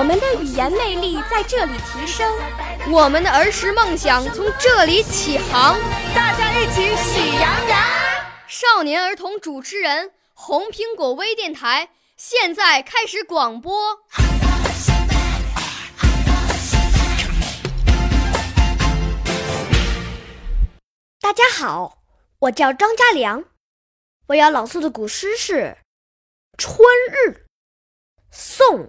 我们的语言魅力在这里提升，我们的儿时梦想从这里起航。大家一起喜羊羊。少年儿童主持人，红苹果微电台现在开始广播。大家好，我叫张家良，我要朗诵的古诗是《春日》，宋·